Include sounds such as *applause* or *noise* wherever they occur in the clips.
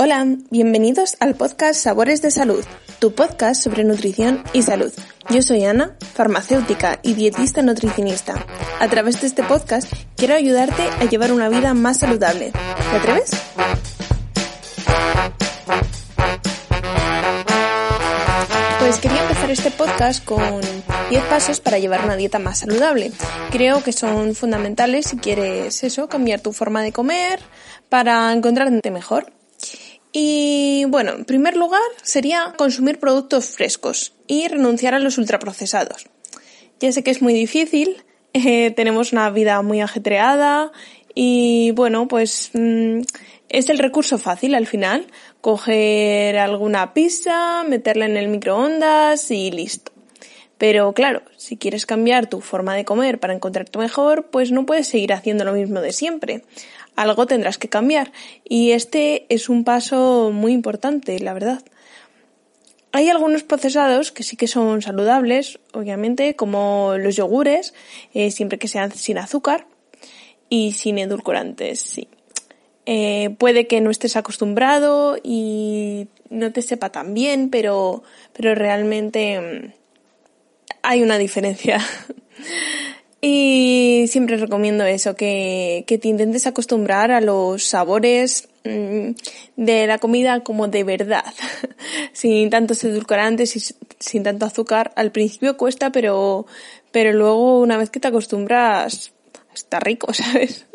Hola, bienvenidos al podcast Sabores de Salud, tu podcast sobre nutrición y salud. Yo soy Ana, farmacéutica y dietista nutricionista. A través de este podcast quiero ayudarte a llevar una vida más saludable. ¿Te atreves? Pues quería empezar este podcast con 10 pasos para llevar una dieta más saludable. Creo que son fundamentales si quieres eso, cambiar tu forma de comer para encontrarte mejor. Y bueno, en primer lugar sería consumir productos frescos y renunciar a los ultraprocesados. Ya sé que es muy difícil, *laughs* eh, tenemos una vida muy ajetreada y bueno, pues mm, es el recurso fácil al final. Coger alguna pizza, meterla en el microondas y listo. Pero claro, si quieres cambiar tu forma de comer para encontrarte mejor, pues no puedes seguir haciendo lo mismo de siempre algo tendrás que cambiar. Y este es un paso muy importante, la verdad. Hay algunos procesados que sí que son saludables, obviamente, como los yogures, eh, siempre que sean sin azúcar y sin edulcorantes, sí. Eh, puede que no estés acostumbrado y no te sepa tan bien, pero, pero realmente mm, hay una diferencia. *laughs* Y siempre recomiendo eso, que, que, te intentes acostumbrar a los sabores mm, de la comida como de verdad, *laughs* sin tantos edulcorantes y sin tanto azúcar. Al principio cuesta, pero, pero luego una vez que te acostumbras, está rico, *laughs* ¿sabes?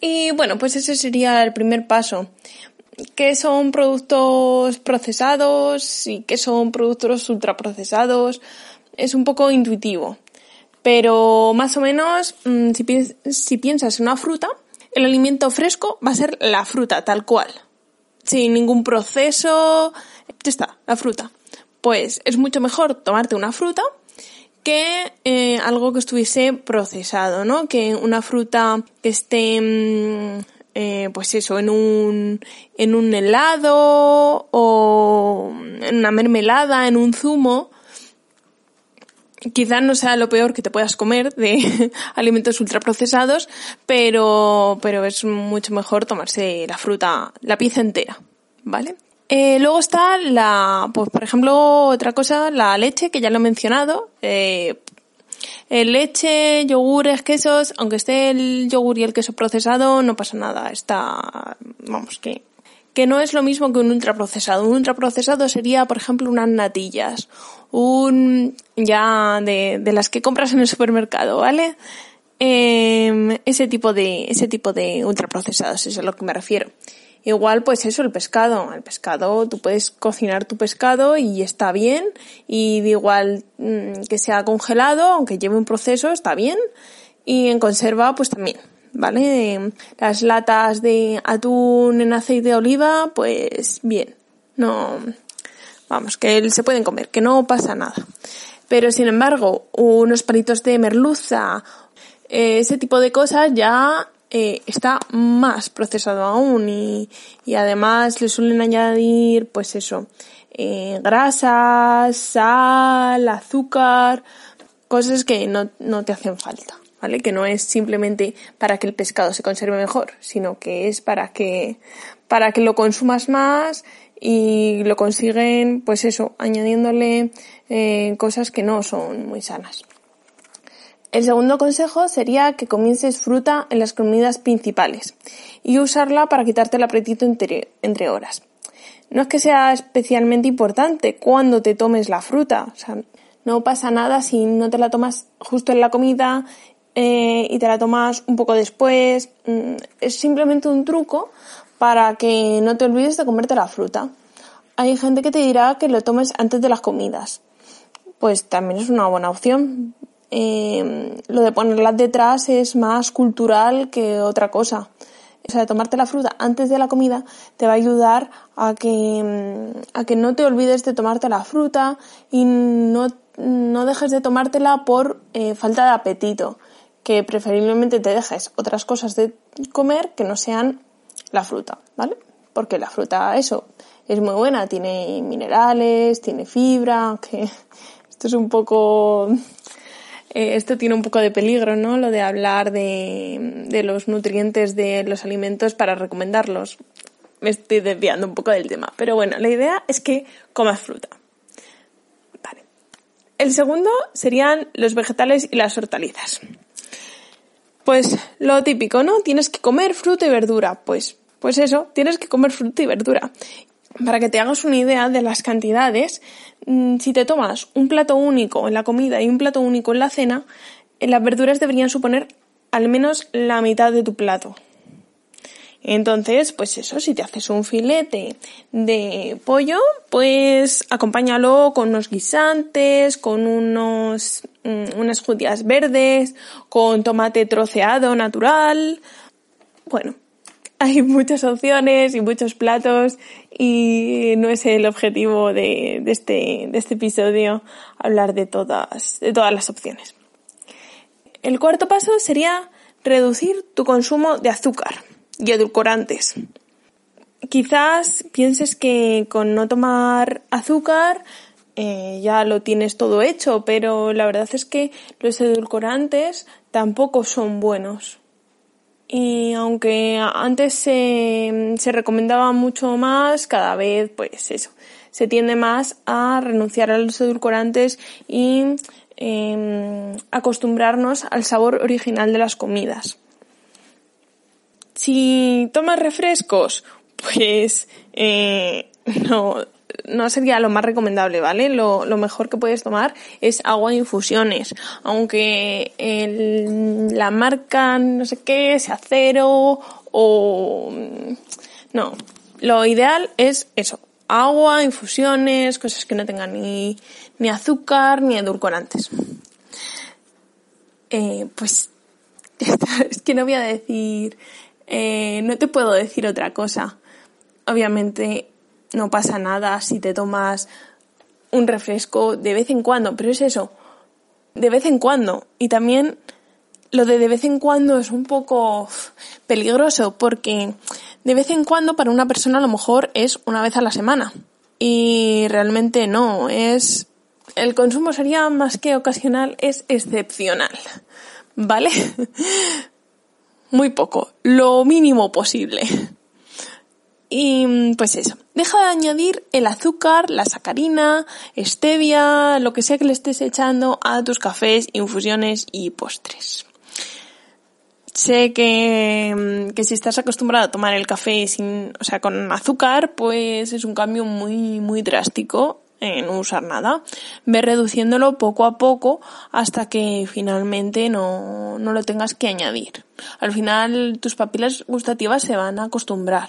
Y bueno, pues ese sería el primer paso. ¿Qué son productos procesados y qué son productos ultraprocesados? Es un poco intuitivo. Pero más o menos, mm, si, piensas en una fruta, el alimento fresco va a ser la fruta, tal cual. Sin ningún proceso. Ya está, la fruta. Pues es mucho mejor tomarte una fruta que eh, algo que estuviese procesado, ¿no? Que una fruta que esté, mm, eh, pues eso, en un, en un helado o en una mermelada, en un zumo, quizás no sea lo peor que te puedas comer de *laughs* alimentos ultraprocesados, pero, pero es mucho mejor tomarse la fruta, la pieza entera, ¿vale? Eh, luego está la, pues por ejemplo, otra cosa, la leche, que ya lo he mencionado. Eh, leche, yogures, quesos, aunque esté el yogur y el queso procesado, no pasa nada. Está, vamos, que que no es lo mismo que un ultraprocesado. Un ultraprocesado sería, por ejemplo, unas natillas, un ya de, de las que compras en el supermercado, ¿vale? Eh, ese tipo de ese tipo de ultraprocesados es a lo que me refiero. Igual, pues eso, el pescado. El pescado, tú puedes cocinar tu pescado y está bien. Y igual mm, que sea congelado, aunque lleve un proceso, está bien. Y en conserva, pues también. ¿Vale? Las latas de atún en aceite de oliva, pues bien, no, vamos, que se pueden comer, que no pasa nada. Pero sin embargo, unos palitos de merluza, eh, ese tipo de cosas ya eh, está más procesado aún y, y, además le suelen añadir, pues eso, eh, grasas, sal, azúcar, cosas que no, no te hacen falta. ¿Vale? Que no es simplemente para que el pescado se conserve mejor, sino que es para que, para que lo consumas más y lo consiguen, pues eso, añadiéndole eh, cosas que no son muy sanas. El segundo consejo sería que comiences fruta en las comidas principales y usarla para quitarte el apetito entre, horas. No es que sea especialmente importante cuando te tomes la fruta, o sea, no pasa nada si no te la tomas justo en la comida eh, y te la tomas un poco después. Mm, es simplemente un truco para que no te olvides de comerte la fruta. Hay gente que te dirá que lo tomes antes de las comidas. Pues también es una buena opción. Eh, lo de ponerlas detrás es más cultural que otra cosa. O sea, tomarte la fruta antes de la comida te va a ayudar a que, mm, a que no te olvides de tomarte la fruta y no, no dejes de tomártela por eh, falta de apetito que preferiblemente te dejes otras cosas de comer que no sean la fruta, ¿vale? Porque la fruta, eso, es muy buena, tiene minerales, tiene fibra, aunque *laughs* esto es un poco, *laughs* eh, esto tiene un poco de peligro, ¿no? Lo de hablar de, de los nutrientes de los alimentos para recomendarlos. me estoy desviando un poco del tema. Pero bueno, la idea es que comas fruta. Vale. El segundo serían los vegetales y las hortalizas. Pues lo típico, ¿no? Tienes que comer fruta y verdura. Pues, pues eso, tienes que comer fruta y verdura. Para que te hagas una idea de las cantidades, mm, si te tomas un plato único en la comida y un plato único en la cena, eh, las verduras deberían suponer al menos la mitad de tu plato. Entonces, pues eso, si te haces un filete de pollo, pues acompáñalo con unos guisantes, con unos, mm, unas judías verdes, con tomate troceado natural. Bueno, *laughs* hay muchas opciones y muchos platos y no es el objetivo de, este, de este episodio hablar de todas, de todas las opciones. El cuarto paso sería reducir tu consumo de azúcar y edulcorantes. Quizás pienses que con no tomar azúcar eh, ya lo tienes todo hecho, pero la verdad es que los edulcorantes tampoco son buenos. Y aunque antes se, se recomendaba mucho más, cada vez, pues eso, se tiende más a renunciar a los edulcorantes y eh, acostumbrarnos al sabor original de las comidas. Si tomas refrescos, pues eh, no, no sería lo más recomendable, ¿vale? Lo, mejor que puedes tomar es agua de infusiones. Aunque el, la marca no sé qué sea cero o... No, lo ideal es eso. Agua, infusiones, cosas que no tengan ni, ni azúcar ni edulcorantes. Eh, pues *laughs* es que no voy a decir eh, no te puedo decir otra cosa. Obviamente no pasa nada si te tomas un refresco de vez en cuando, pero es eso, de vez en cuando. Y también lo de de vez en cuando es un poco peligroso porque de vez en cuando para una persona a lo mejor es una vez a la semana. Y realmente no, es... El consumo sería más que ocasional, es excepcional. ¿Vale? *laughs* muy poco, lo mínimo posible. Y pues eso, deja de añadir el azúcar, la sacarina, stevia, lo que sea que le estés echando a tus cafés, infusiones y postres. Sé que, que si estás acostumbrado a tomar el café sin, o sea, con azúcar, pues es un cambio muy, muy drástico no usar nada. Ve reduciéndolo poco a poco hasta que finalmente no, no lo tengas que añadir. Al final tus papilas gustativas se van a acostumbrar.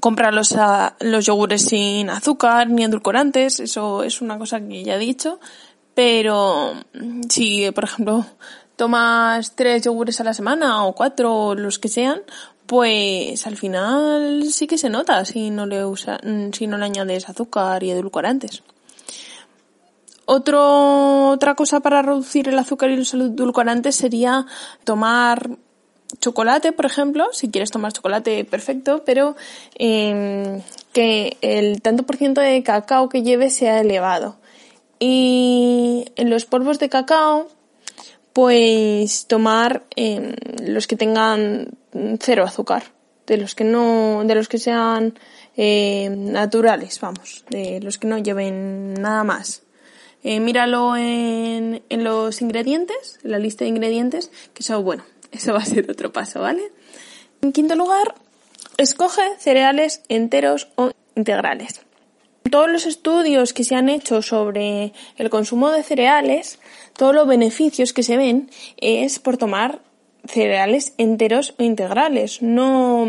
Compra los, los yogures sin azúcar ni edulcorantes, eso es una cosa que ya he dicho, pero si, por ejemplo, tomas tres yogures a la semana o cuatro, los que sean, pues al final sí que se nota si no le usa, si no le añades azúcar y edulcorantes. Otra cosa para reducir el azúcar y los edulcorantes sería tomar chocolate, por ejemplo, si quieres tomar chocolate, perfecto, pero eh, que el tanto por ciento de cacao que lleve sea elevado. Y en los polvos de cacao, pues tomar eh, los que tengan cero azúcar, de los que no, de los que sean eh, naturales, vamos, de los que no lleven nada más. Eh, míralo en, en los ingredientes, en la lista de ingredientes, que eso, bueno, *laughs* eso va a ser otro paso, ¿vale? En quinto lugar, escoge cereales enteros o integrales. Todos los estudios que se han hecho sobre el consumo de cereales, todos los beneficios que se ven es por tomar cereales enteros o integrales, no,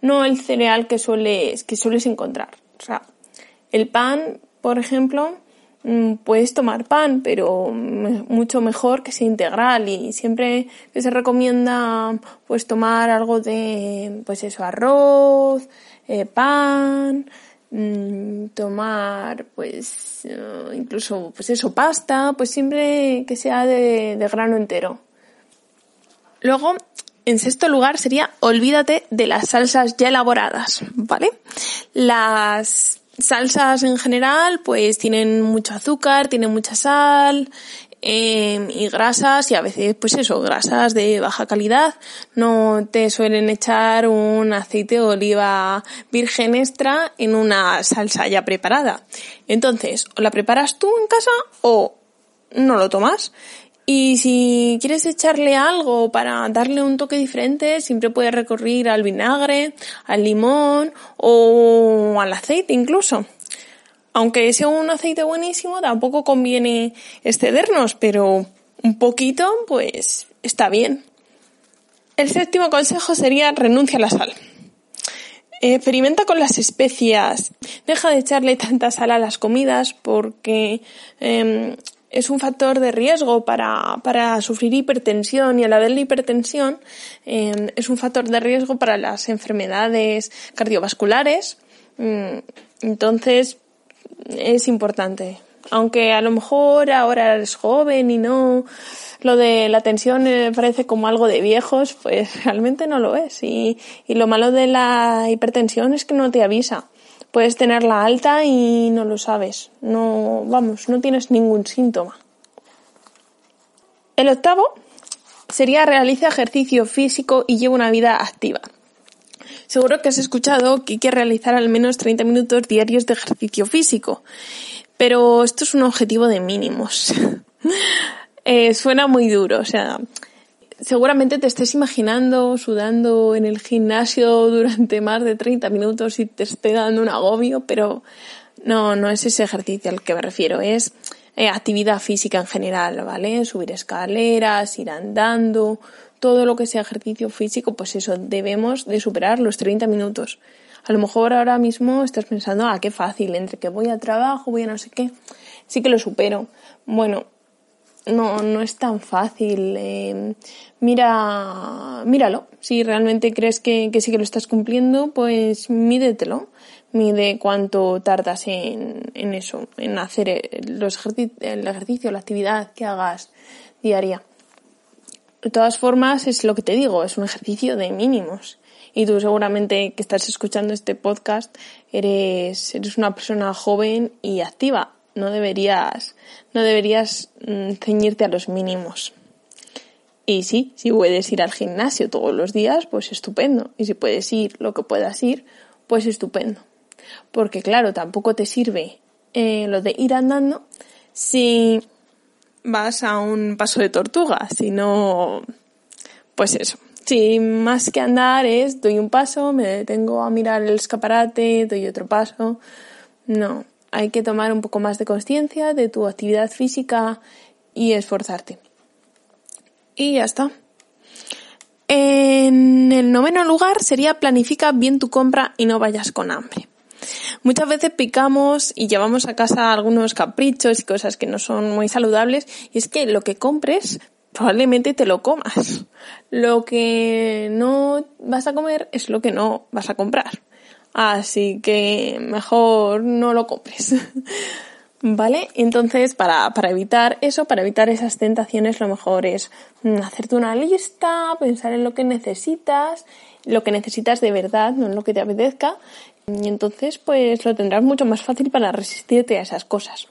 no el cereal que sueles, que sueles encontrar. O sea, el pan, por ejemplo, mm, puedes tomar pan, pero mucho mejor que sea integral y siempre se recomienda pues tomar algo de pues eso, arroz, eh, pan, mm, tomar pues eh, incluso pues eso, pasta, pues siempre que sea de, de grano entero. Luego, en sexto lugar sería olvídate de las salsas ya elaboradas, ¿vale? Las salsas en general pues tienen mucho azúcar, tienen mucha sal, em, y grasas y a veces pues eso, grasas de baja calidad. No te suelen echar un aceite de oliva virgen extra en una salsa ya preparada. Entonces, o la preparas tú en casa o no lo tomas. Y si quieres echarle algo para darle un toque diferente, siempre puedes recurrir al vinagre, al limón o al aceite incluso. Aunque sea un aceite buenísimo, tampoco conviene excedernos, pero un poquito, pues está bien. El séptimo consejo sería renuncia a la sal. Experimenta con las especias. Deja de echarle tanta sal a las comidas porque em, es un factor de riesgo para, para sufrir hipertensión y a la vez la hipertensión em, es un factor de riesgo para las enfermedades cardiovasculares. Mm, entonces es importante. Aunque a lo mejor ahora eres joven y no, lo de la tensión me parece como algo de viejos, pues *laughs* realmente no lo es. Y, y lo malo de la hipertensión es que no te avisa puedes tenerla alta y no lo sabes. No, vamos, no tienes ningún síntoma. El octavo sería realiza ejercicio físico y lleva una vida activa. Seguro que has escuchado que hay que realizar al menos 30 minutos diarios de ejercicio físico, pero esto es un objetivo de mínimos. *laughs* eh, suena muy duro, o sea, seguramente te estés imaginando sudando en el gimnasio durante más de 30 minutos y te esté dando un agobio, pero no, no es ese ejercicio al que me refiero, es eh, actividad física en general, ¿vale? Subir escaleras, ir andando, todo lo que sea ejercicio físico, pues eso, debemos de superar los 30 minutos. A lo mejor ahora mismo estás pensando, ah, qué fácil, entre que voy a trabajo, voy a no sé qué, sí que lo supero. Bueno, no, no es tan fácil. Eh, mira, míralo. Si realmente crees que, que sí que lo estás cumpliendo, pues mídetelo. Mide cuánto tardas en, en eso, en hacer los el ejercicio, la actividad que hagas diaria. De todas formas, es lo que te digo, es un ejercicio de mínimos. Y tú seguramente que estás escuchando este podcast eres, eres una persona joven y activa no deberías, no deberías mm, ceñirte a los mínimos. Y sí, si puedes ir al gimnasio todos los días, pues estupendo. Y si puedes ir lo que puedas ir, pues estupendo. Porque claro, tampoco te sirve eh, lo de ir andando si vas a un paso de tortuga, si no, pues eso. Si más que andar es doy un paso, me detengo a mirar el escaparate, doy otro paso. No, hay que tomar un poco más de conciencia de tu actividad física y esforzarte. Y ya está. En el noveno lugar sería planifica bien tu compra y no vayas con hambre. Muchas veces picamos y llevamos a casa algunos caprichos y cosas que no son muy saludables y es que lo que compres probablemente te lo comas. Lo que no vas a comer es lo que no vas a comprar. Así que mejor no lo compres. *laughs* ¿Vale? Entonces, para, para evitar eso, para evitar esas tentaciones, lo mejor es hacerte una lista, pensar en lo que necesitas, lo que necesitas de verdad, no en lo que te apetezca. Y entonces, pues lo tendrás mucho más fácil para resistirte a esas cosas.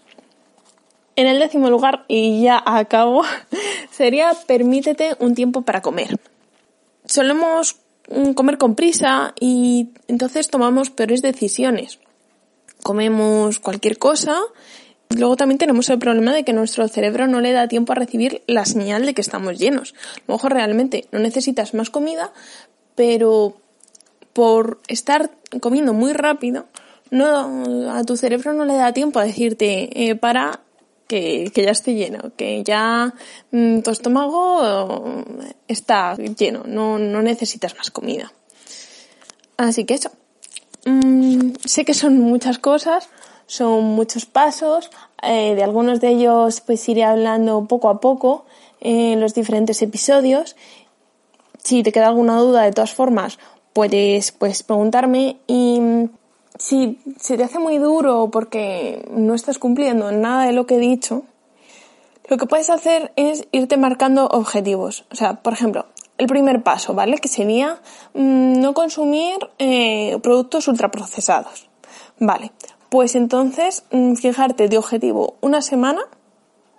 En el décimo lugar, y ya acabo, *laughs* sería permítete un tiempo para comer. Solemos comer con prisa y entonces tomamos peores decisiones. Comemos cualquier cosa luego también tenemos el problema de que nuestro cerebro no le da tiempo a recibir la señal de que estamos llenos. Mejor realmente no necesitas más comida, pero por estar comiendo muy rápido, no, a tu cerebro no le da tiempo a decirte, eh, para, que, que ya esté lleno, que ya mm, tu estómago está lleno, no, no necesitas más comida. Así que eso. Mm, sé que son muchas cosas, son muchos pasos, eh, de algunos de ellos pues iré hablando poco a poco en los diferentes episodios. Si te queda alguna duda, de todas formas, puedes pues preguntarme y si se te hace muy duro porque no estás cumpliendo nada de lo que he dicho, lo que puedes hacer es irte marcando objetivos. O sea, por ejemplo, el primer paso, ¿vale? Que sería mm, no consumir eh, productos ultraprocesados. Vale, pues entonces mm, fijarte de objetivo una semana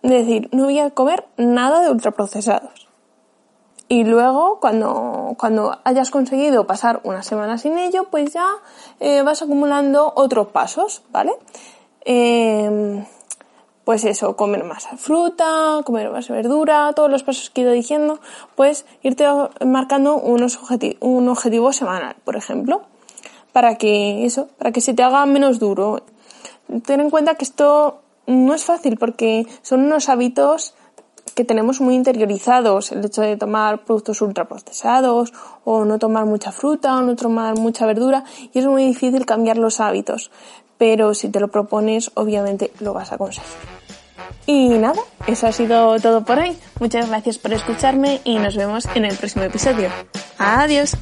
decir, no voy a comer nada de ultraprocesados. Y luego, cuando, cuando hayas conseguido pasar una semana sin ello, pues ya eh, vas acumulando otros pasos, ¿vale? Eh, pues eso, comer más fruta, comer más verdura, todos los pasos que he ido diciendo, pues irte marcando unos un objetivo semanal, por ejemplo, para que eso, para que se te haga menos duro. Ten en cuenta que esto no es fácil porque son unos hábitos que tenemos muy interiorizados, el hecho de tomar productos ultraprocesados o no tomar mucha fruta o no tomar mucha verdura y es muy difícil cambiar los hábitos, pero si te lo propones obviamente lo vas a conseguir. Y nada, eso ha sido todo por hoy. Muchas gracias por escucharme y nos vemos en el próximo episodio. Adiós.